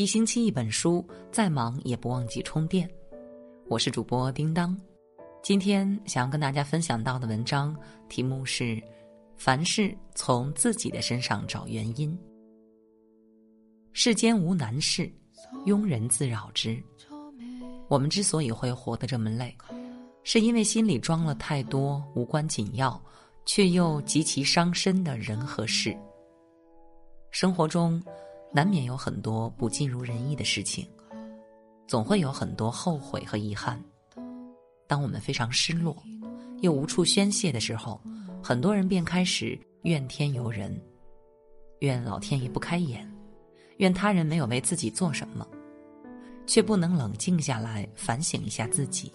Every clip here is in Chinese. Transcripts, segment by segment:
一星期一本书，再忙也不忘记充电。我是主播叮当，今天想要跟大家分享到的文章题目是：凡事从自己的身上找原因。世间无难事，庸人自扰之。我们之所以会活得这么累，是因为心里装了太多无关紧要却又极其伤身的人和事。生活中。难免有很多不尽如人意的事情，总会有很多后悔和遗憾。当我们非常失落，又无处宣泄的时候，很多人便开始怨天尤人，怨老天爷不开眼，怨他人没有为自己做什么，却不能冷静下来反省一下自己。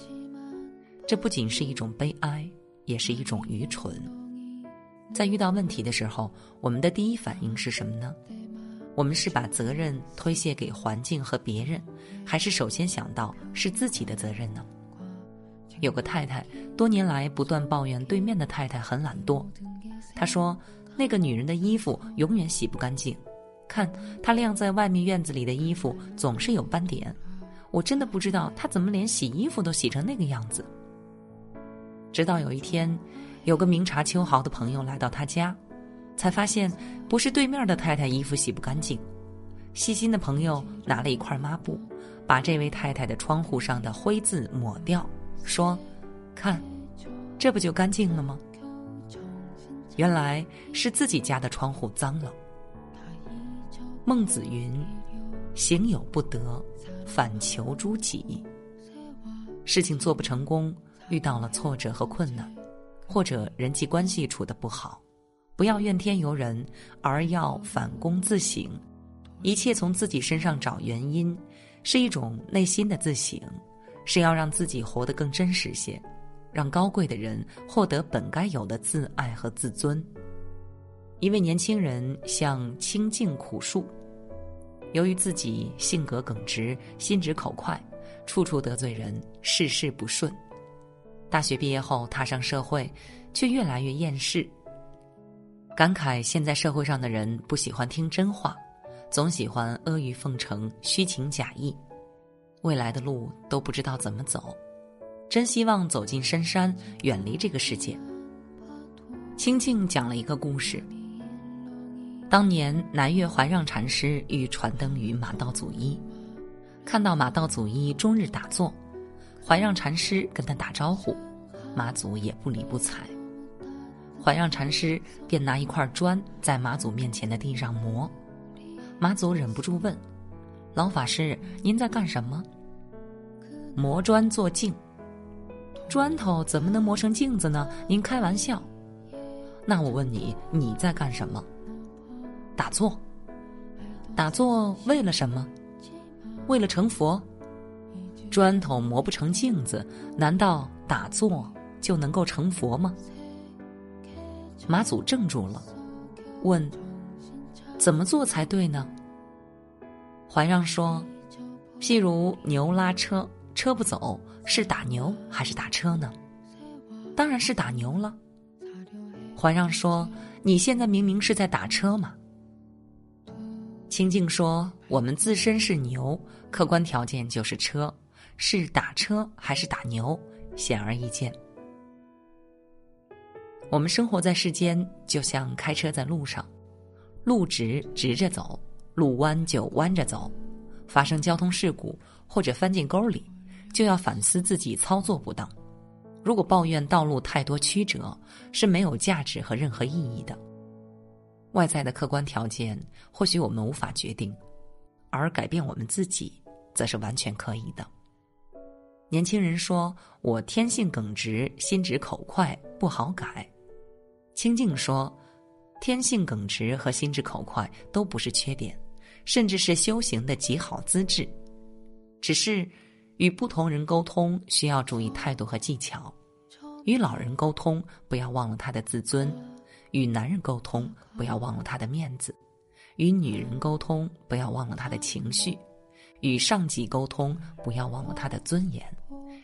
这不仅是一种悲哀，也是一种愚蠢。在遇到问题的时候，我们的第一反应是什么呢？我们是把责任推卸给环境和别人，还是首先想到是自己的责任呢？有个太太多年来不断抱怨对面的太太很懒惰，她说：“那个女人的衣服永远洗不干净，看她晾在外面院子里的衣服总是有斑点，我真的不知道她怎么连洗衣服都洗成那个样子。”直到有一天，有个明察秋毫的朋友来到他家。才发现不是对面的太太衣服洗不干净，细心的朋友拿了一块抹布，把这位太太的窗户上的灰渍抹掉，说：“看，这不就干净了吗？”原来是自己家的窗户脏了。孟子云：“行有不得，反求诸己。”事情做不成功，遇到了挫折和困难，或者人际关系处得不好。不要怨天尤人，而要反躬自省，一切从自己身上找原因，是一种内心的自省，是要让自己活得更真实些，让高贵的人获得本该有的自爱和自尊。一位年轻人向清静苦述，由于自己性格耿直、心直口快，处处得罪人，事事不顺。大学毕业后踏上社会，却越来越厌世。感慨现在社会上的人不喜欢听真话，总喜欢阿谀奉承、虚情假意，未来的路都不知道怎么走，真希望走进深山，远离这个世界。清静讲了一个故事：当年南岳怀让禅师欲传灯于马道祖一，看到马道祖一终日打坐，怀让禅师跟他打招呼，马祖也不理不睬。怀让禅师便拿一块砖在马祖面前的地上磨，马祖忍不住问：“老法师，您在干什么？”“磨砖做镜。”“砖头怎么能磨成镜子呢？您开玩笑。”“那我问你，你在干什么？”“打坐。”“打坐为了什么？”“为了成佛。”“砖头磨不成镜子，难道打坐就能够成佛吗？”马祖怔住了，问：“怎么做才对呢？”怀让说：“譬如牛拉车，车不走，是打牛还是打车呢？当然是打牛了。”怀让说：“你现在明明是在打车嘛。”清净说：“我们自身是牛，客观条件就是车，是打车还是打牛，显而易见。”我们生活在世间，就像开车在路上，路直直着走，路弯就弯着走。发生交通事故或者翻进沟里，就要反思自己操作不当。如果抱怨道路太多曲折，是没有价值和任何意义的。外在的客观条件或许我们无法决定，而改变我们自己，则是完全可以的。年轻人说：“我天性耿直，心直口快，不好改。”清静说：“天性耿直和心直口快都不是缺点，甚至是修行的极好资质。只是与不同人沟通需要注意态度和技巧。与老人沟通不要忘了他的自尊；与男人沟通不要忘了他的面子；与女人沟通不要忘了他的情绪；与上级沟通不要忘了他的尊严；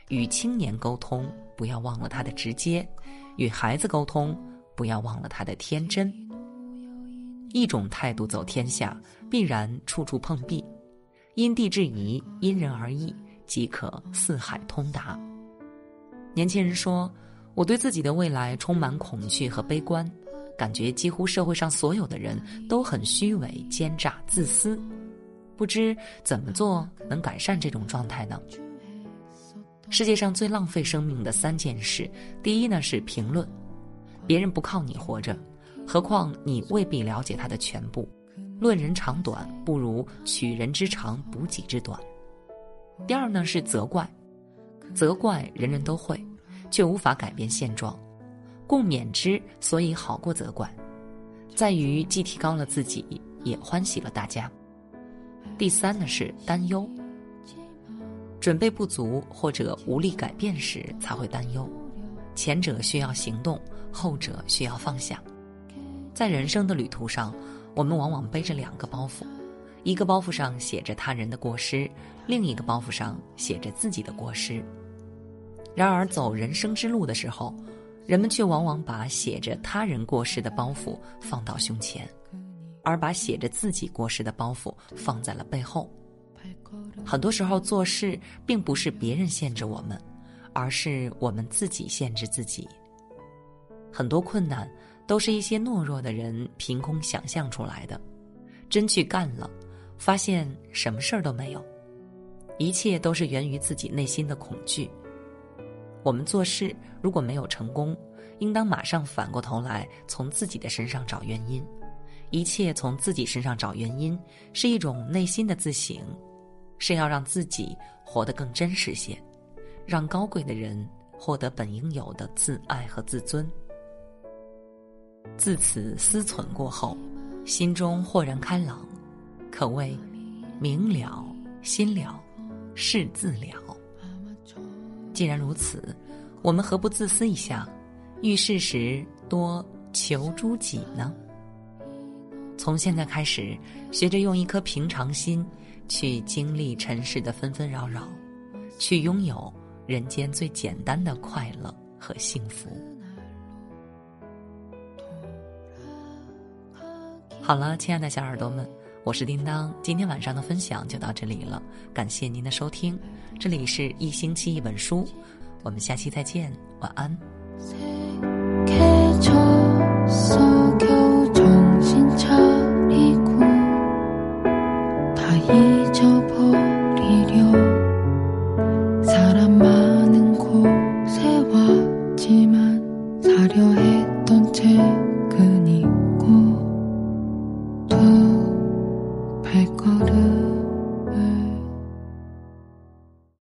与青年沟通不要忘了他的直接；与孩子沟通。”不要忘了他的天真。一种态度走天下，必然处处碰壁；因地制宜，因人而异，即可四海通达。年轻人说：“我对自己的未来充满恐惧和悲观，感觉几乎社会上所有的人都很虚伪、奸诈、自私。不知怎么做能改善这种状态呢？”世界上最浪费生命的三件事，第一呢是评论，别人不靠你活着，何况你未必了解他的全部。论人长短，不如取人之长补己之短。第二呢是责怪。责怪人人都会，却无法改变现状，共勉之，所以好过责怪，在于既提高了自己，也欢喜了大家。第三呢是担忧，准备不足或者无力改变时才会担忧，前者需要行动，后者需要放下。在人生的旅途上，我们往往背着两个包袱，一个包袱上写着他人的过失，另一个包袱上写着自己的过失。然而，走人生之路的时候，人们却往往把写着他人过失的包袱放到胸前，而把写着自己过失的包袱放在了背后。很多时候，做事并不是别人限制我们，而是我们自己限制自己。很多困难都是一些懦弱的人凭空想象出来的，真去干了，发现什么事儿都没有，一切都是源于自己内心的恐惧。我们做事如果没有成功，应当马上反过头来从自己的身上找原因。一切从自己身上找原因，是一种内心的自省，是要让自己活得更真实些，让高贵的人获得本应有的自爱和自尊。自此思忖过后，心中豁然开朗，可谓明了心了，事自了。既然如此，我们何不自私一下？遇事时多求诸己呢？从现在开始，学着用一颗平常心，去经历尘世的纷纷扰扰，去拥有人间最简单的快乐和幸福。好了，亲爱的小耳朵们，我是叮当，今天晚上的分享就到这里了，感谢您的收听。这里是一星期一本书，我们下期再见，晚安。